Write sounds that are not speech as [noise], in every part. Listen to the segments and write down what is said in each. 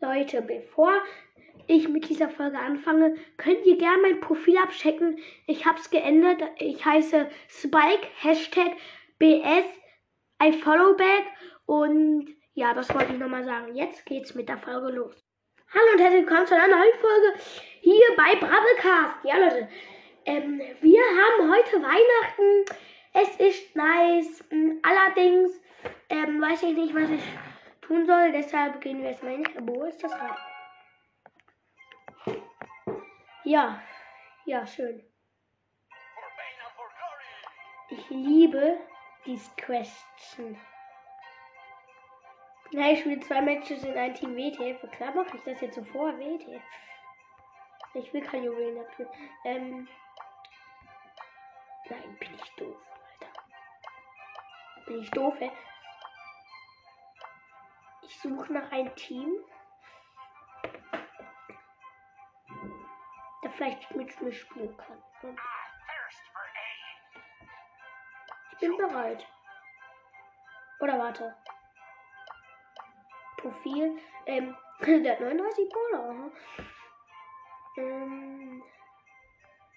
Leute, bevor ich mit dieser Folge anfange, könnt ihr gerne mein Profil abchecken. Ich habe es geändert. Ich heiße Spike, Hashtag BS, I follow back. Und ja, das wollte ich nochmal sagen. Jetzt geht's mit der Folge los. Hallo und herzlich willkommen zu einer neuen Folge hier bei Brabblecast. Ja, Leute, ähm, wir haben heute Weihnachten. Es ist nice. Allerdings ähm, weiß ich nicht, was ich tun soll. Deshalb gehen wir erstmal hin. Wo ist das gerade? Ja, ja, schön. Ich liebe diese Question. Na, ich spiele zwei Matches in ein Team WTF. Klar mache ich das jetzt so vor, WTF. Ich will kein Juwelen dafür. Ähm. Nein, bin ich doof, Alter. Bin ich doof, ey. Ich suche nach einem Team. Der vielleicht mit mir spielen kann. Ich bin bereit. Oder warte. Profil. Ähm, [laughs] der hat 39 Bowler. Ähm,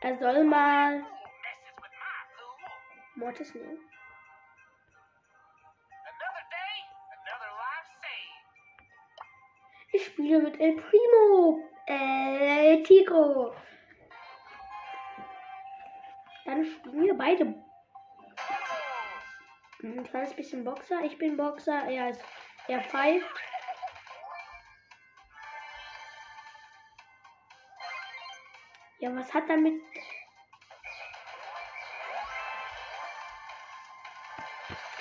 er soll mal Mortis nehmen. Ich spiele mit El Primo. Äh, Tico. Dann spielen wir beide. Ein kleines bisschen Boxer. Ich bin Boxer. Er ist. Er pfeift. Ja, was hat damit.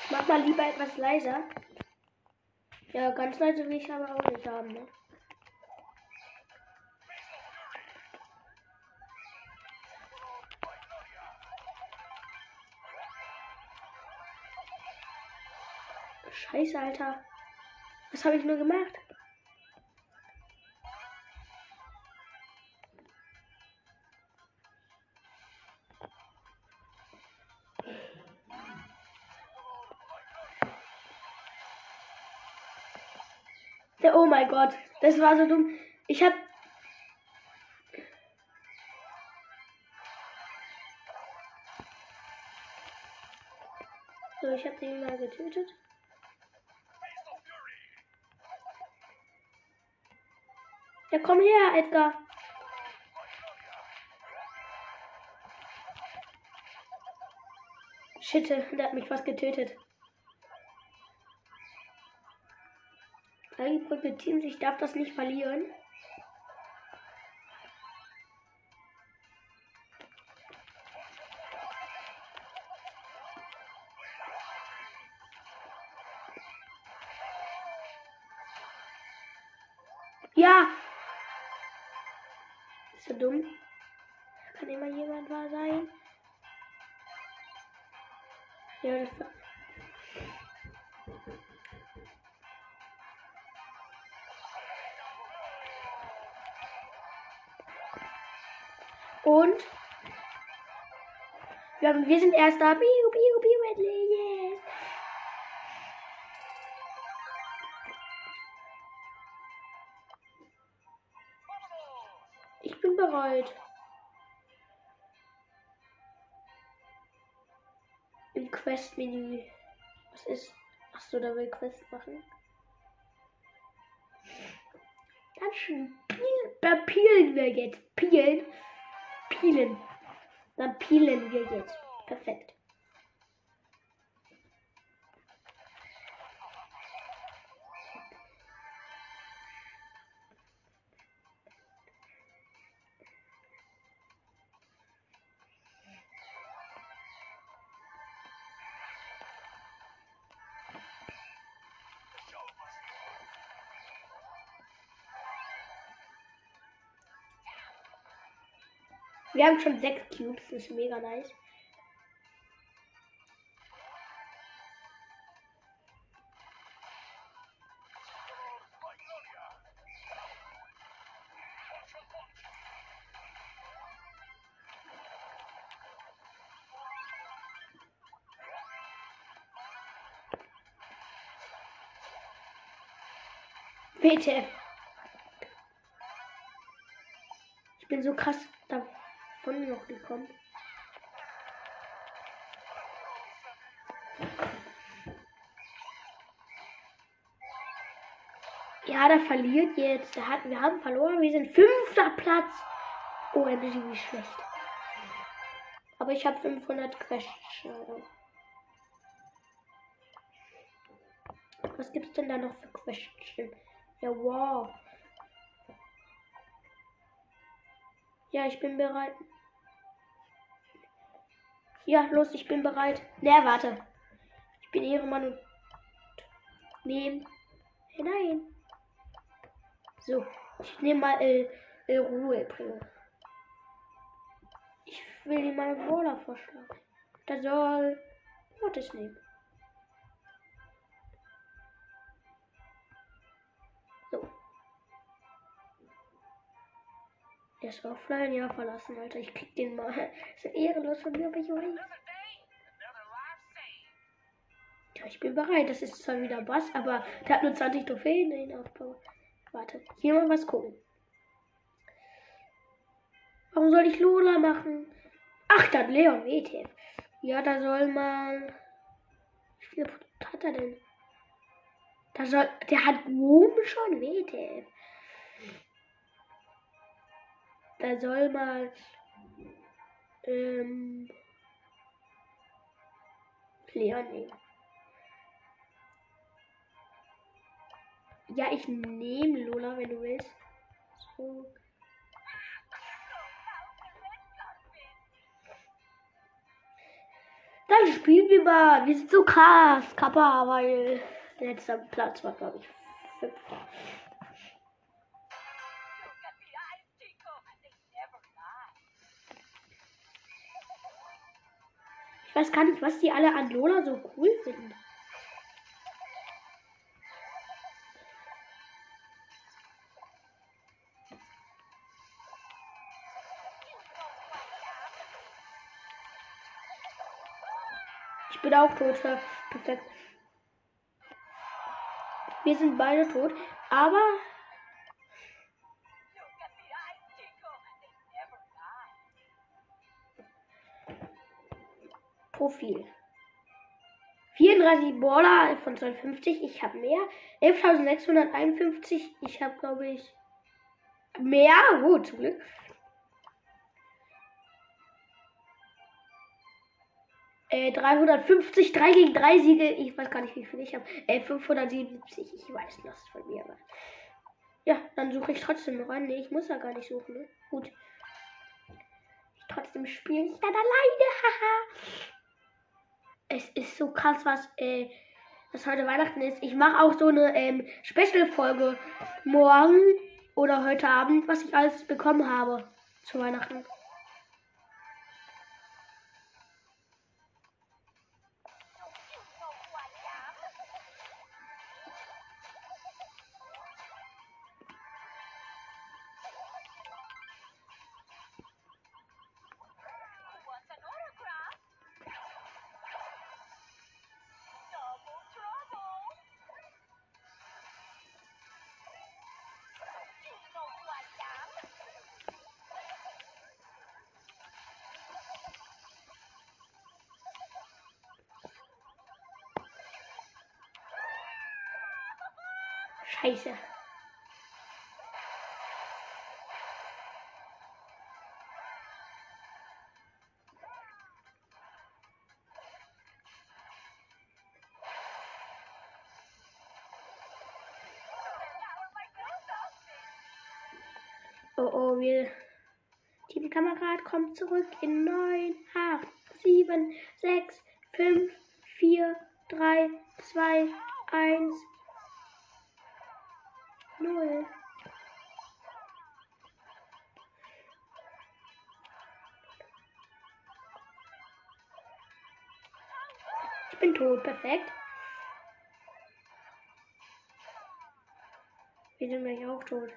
Ich mach mal lieber etwas leiser. Ja, ganz leise will ich aber auch nicht haben, ne? Scheiße, Alter. Was habe ich nur gemacht? Oh mein Gott, das war so dumm. Ich hab. So, ich hab den mal getötet. Ja, komm her, Edgar. Shit, der hat mich fast getötet. Eigentlich Teams, ich darf das nicht verlieren. Wir, haben, wir sind erster. Biu, biu, biu, Medley, yes. Ich bin bereit. Im Quest-Menü. Was ist? Achso, da will Quest machen. Dann spielen wir jetzt. Pielen pielen. Dann pielen wir jetzt. Perfekt. Wir haben schon sechs Cubes, das ist mega nice. Bitte. Ich bin so krass gekommen. Ja, der verliert jetzt. Der hat, wir haben verloren. Wir sind fünfter Platz. OMG, wie schlecht. Aber ich habe 500 Questions. Was gibt's denn da noch für Questions? Ja, wow. Ja, ich bin bereit. Ja, los, ich bin bereit. Ne, warte. Ich bin Ehrenmann und nehmen hinein. So, ich nehme mal äh, äh, Ruhe. Ich will ihm mal Brawler vorschlagen. Da soll Mortis nehmen. Der ist offline, ja, verlassen, Alter. Ich krieg den mal. [laughs] ist ja ehrenlos von mir, aber ich weiß. Ja, ich bin bereit. Das ist zwar wieder Bass, aber der hat nur 20 Trophäen in den Aufbau. Warte, hier mal was gucken. Warum soll ich Lola machen? Ach, das Leon WTF. Ja, da soll man. Wie viele Produkte hat er denn? Da soll. Der hat oben schon WTF. Da soll man. Ähm. Leon nehmen. Ja, ich nehme Lola, wenn du willst. So. Dann spielen wir mal. Wir sind so krass, Kappa, weil letzter Platz war, glaube ich, fünfter. Ich weiß gar nicht, was die alle an Lola so cool finden. Ich bin auch tot. Perfekt. Wir sind beide tot. Aber Profil. 34 Baller von 250. Ich habe mehr. 11.651. Ich habe, glaube ich, mehr. Gut, zum Glück. Äh, 350, 3 gegen 3 Siege. Ich weiß gar nicht, wie viel ich habe. Äh, 577. Ich weiß das von mir. Aber. Ja, dann suche ich trotzdem noch an. Nee, ich muss ja gar nicht suchen. Ne? Gut. Ich trotzdem spiele ich dann alleine. Haha. Es ist so krass, was, äh, was heute Weihnachten ist. Ich mache auch so eine ähm, Special-Folge morgen oder heute Abend, was ich alles bekommen habe zu Weihnachten. Scheiße. Oh oh, wir. Team Kamerad kommt zurück in 9, 8, 7, 6, 5, 4, 3, 2, 1, 0. Ich bin tot, perfekt. Wir sind gleich auch tot.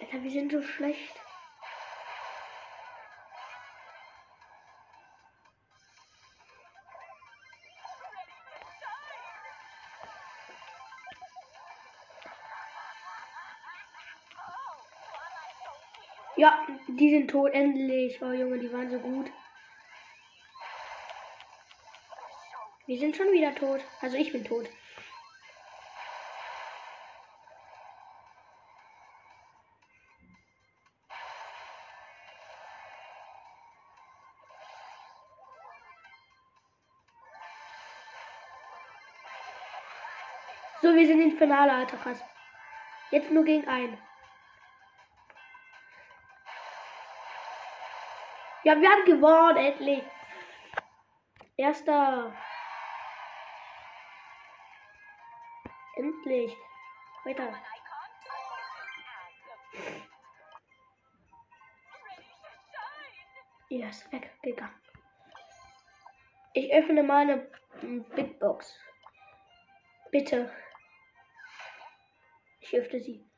Alter, wir sind so schlecht. Ja, die sind tot, endlich. Oh Junge, die waren so gut. Wir sind schon wieder tot. Also ich bin tot. So, wir sind im Finale, Alter, krass. Jetzt nur gegen einen. Ja, wir haben gewonnen, endlich. Erster. Endlich. Weiter. Ja, ist weggegangen. Ich öffne meine Big Box. Bitte. Ich öffne sie.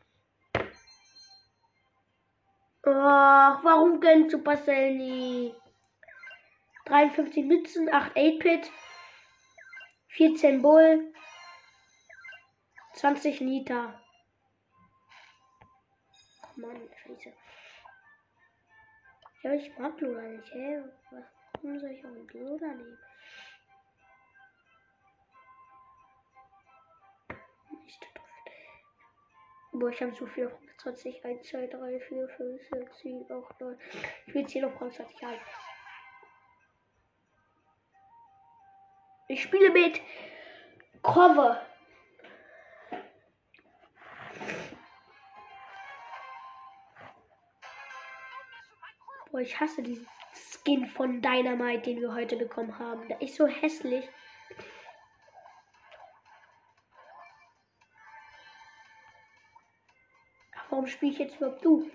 Ach, warum gönnt Supercell nie? 53 Mützen, 8 8-Pit, 14 Bull, 20 Nita. Oh Mann, scheiße. Ja, ich mag Lola nicht, hä? Warum soll ich auch einen Lola nehmen? Nicht Boah, ich habe so viel auf 20. 1, 2, 3, 4, 5, 6, 7, 8, 9. Ich will 10 auf 20 ein. Ich spiele mit Cover. Boah, ich hasse diesen Skin von Dynamite, den wir heute bekommen haben. Der ist so hässlich. Warum spiele ich jetzt überhaupt du?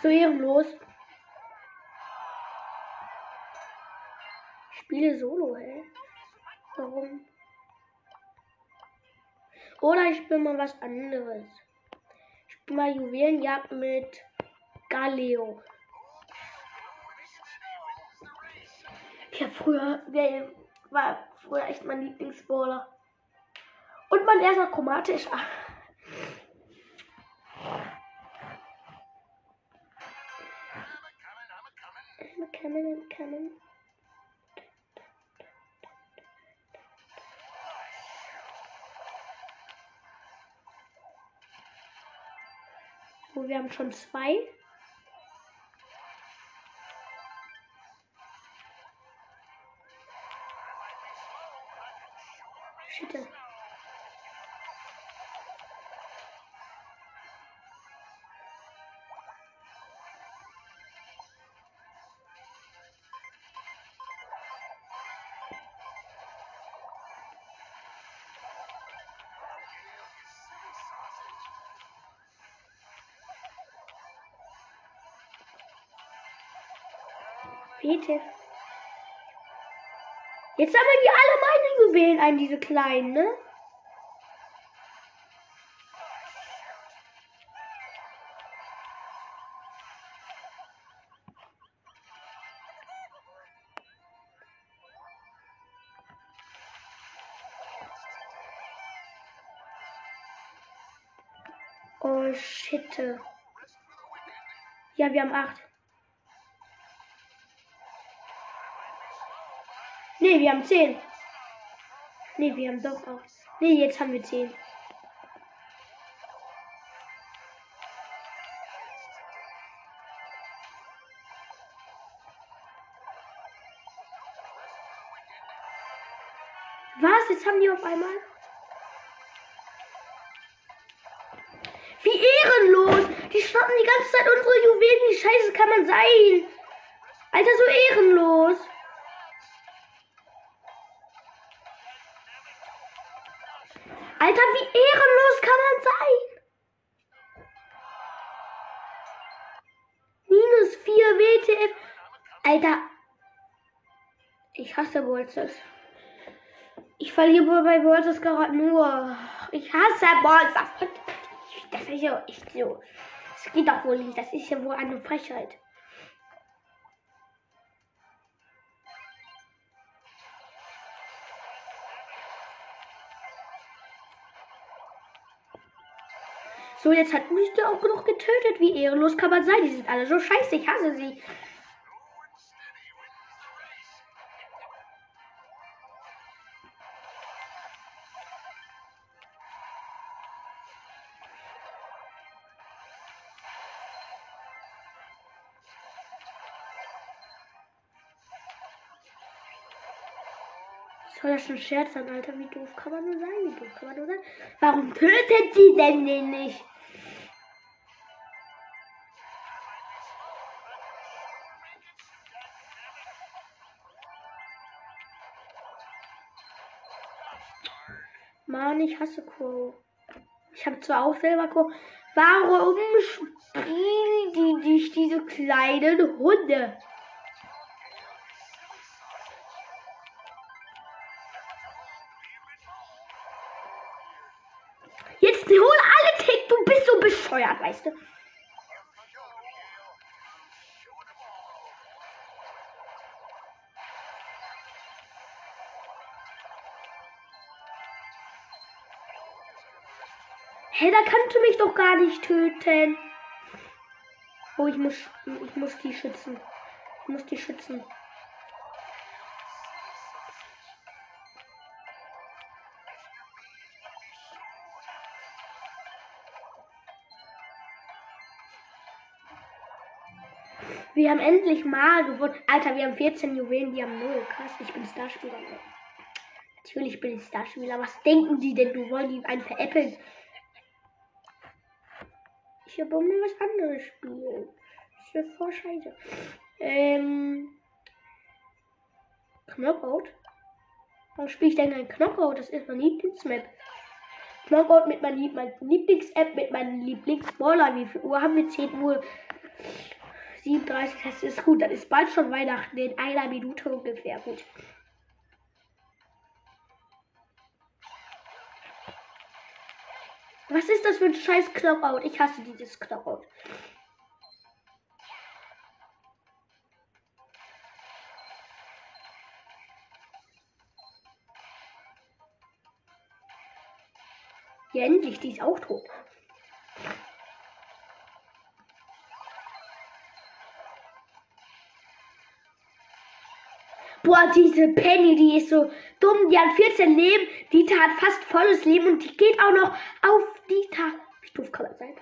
So ehrenlos. Ich spiele Solo, hä? Warum? Oder ich spiele mal was anderes. Ich spiele mal Juwelenjagd mit Galeo. Ich habe früher, der war früher echt mein Lieblingsballer. Und mein erster chromatischer. coming, I'm coming. Wir haben schon zwei. Fete. Jetzt sammeln die alle meine Juwelen ein, diese kleinen, ne? Oh shit. Ja, wir haben acht. Nee, wir haben 10. Nee, wir haben doch auch. Nee, jetzt haben wir 10. Was? Jetzt haben die auf einmal. Wie ehrenlos! Die schnappen die ganze Zeit unsere Juwelen. Wie scheiße kann man sein? Alter, so ehrenlos. Man sein? Minus 4 WTF. Alter. Ich hasse Bolzers. Ich verliere bei Ballstars gerade nur. Ich hasse Ballstars. Das ist ja echt so. Das geht doch wohl nicht. Das ist ja wohl eine Frechheit. So, jetzt hat mich auch genug getötet. Wie ehrenlos kann man sein? Die sind alle so scheiße. Ich hasse sie. Soll das schon Scherz sein, Alter? Wie doof kann man nur sein? Wie doof kann man nur sein? Warum tötet sie denn den nicht? Mann, ich hasse Crow. Ich habe zwar auch selber Crow. Warum spielen die nicht diese kleinen Hunde? Jetzt hol alle Tick, du bist so bescheuert, weißt du? Hey, da kannst du mich doch gar nicht töten. Oh, ich muss, ich muss die schützen. Ich muss die schützen. Wir haben endlich mal gewonnen. Alter, wir haben 14 Juwelen, die haben 0. Krass, ich bin Starspieler. Natürlich bin ich Starspieler. Was denken die denn? Du wollen die einen veräppeln? Ich habe um was anderes spielen. Ist ja voll scheiße. Ähm. Knockout? Warum spiele ich denn ein Knockout? Das ist mein Lieblingsmap. Knockout mit meinem mein Lieblings-App, mit meinem Lieblings-Baller. Wie viel Uhr haben wir? 10 Uhr. 37, das ist gut. Dann ist bald schon Weihnachten in einer Minute ungefähr. Gut. Was ist das für ein scheiß Knockout? Ich hasse dieses Knockout. Ja, endlich, die ist auch tot. Boah, diese Penny, die ist so dumm. Die hat 14 Leben. Die hat fast volles Leben und die geht auch noch auf die Tag. Wie doof kann man sein?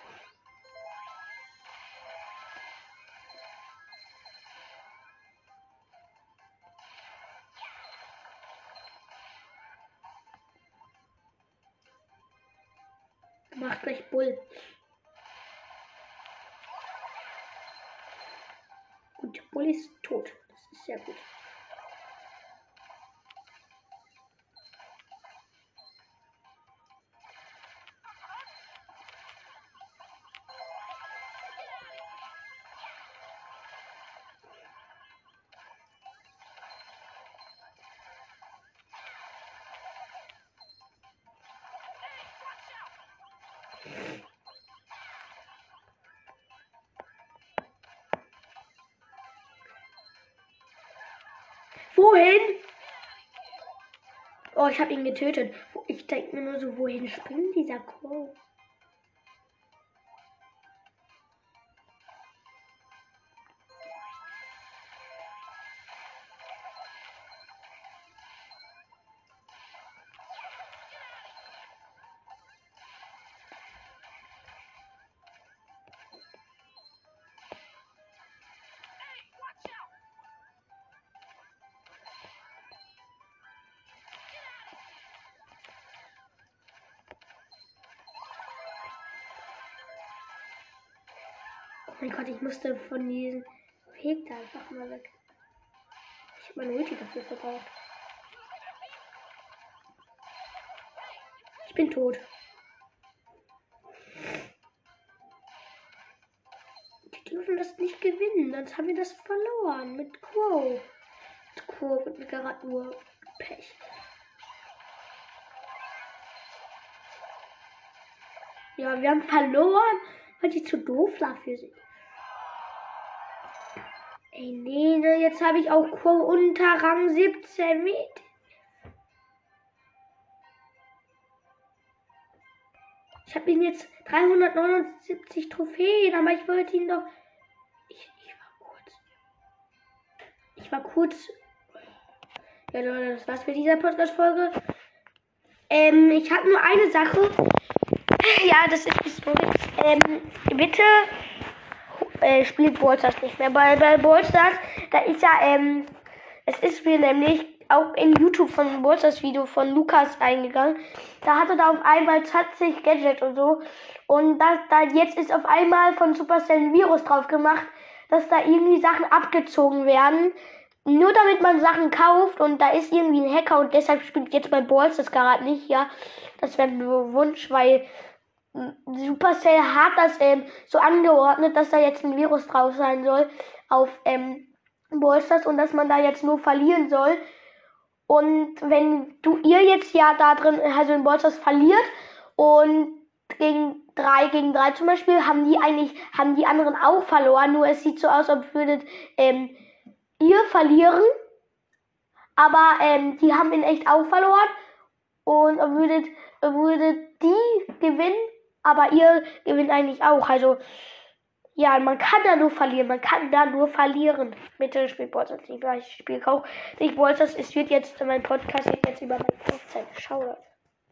Macht gleich Bull. Gut, Bull ist tot. Das ist sehr gut. Ich habe ihn getötet. Ich denke mir nur so, wohin springt dieser Crow? Mein Gott, ich musste von diesem Weg da einfach mal weg. Ich habe meine Ulti dafür verbraucht. Ich bin tot. Die dürfen das nicht gewinnen, sonst haben wir das verloren mit Quo. Mit Quo wird mir gerade nur Pech. Ja, wir haben verloren, weil die zu doof dafür sind. Ey, nee, ne, jetzt habe ich auch unter Rang 17 mit. Ich habe ihn jetzt 379 Trophäen, aber ich wollte ihn doch. Ich, ich war kurz. Ich war kurz. Ja, Leute, das war's für diese Podcast-Folge. Ähm, ich habe nur eine Sache. Ja, das ist historisch. Ähm, bitte äh, spielt Ballstars nicht mehr. Bei, bei Ballstars, da ist ja, ähm, es ist mir nämlich auch in YouTube von Ballstars Video von Lukas eingegangen. Da hatte da auf einmal 20 Gadget und so. Und das, da jetzt ist auf einmal von Supercell ein Virus drauf gemacht, dass da irgendwie Sachen abgezogen werden. Nur damit man Sachen kauft und da ist irgendwie ein Hacker und deshalb spielt jetzt Balls das gerade nicht, ja. Das wäre nur Wunsch, weil Supercell hat das ähm, so angeordnet, dass da jetzt ein Virus drauf sein soll auf ähm, Ballstars und dass man da jetzt nur verlieren soll. Und wenn du ihr jetzt ja da drin, also in Ballstars verliert und gegen 3 gegen 3 zum Beispiel, haben die eigentlich, haben die anderen auch verloren, nur es sieht so aus, als würdet ähm, ihr verlieren. Aber ähm, die haben in echt auch verloren. Und würdet, würdet die gewinnen, aber ihr gewinnt eigentlich auch. Also, ja, man kann da nur verlieren. Man kann da nur verlieren. Bitte spielt Bolzers nicht. Ich spiele auch nicht Bolzers. Es wird jetzt, mein Podcast wird jetzt über meine Hochzeit. Schau.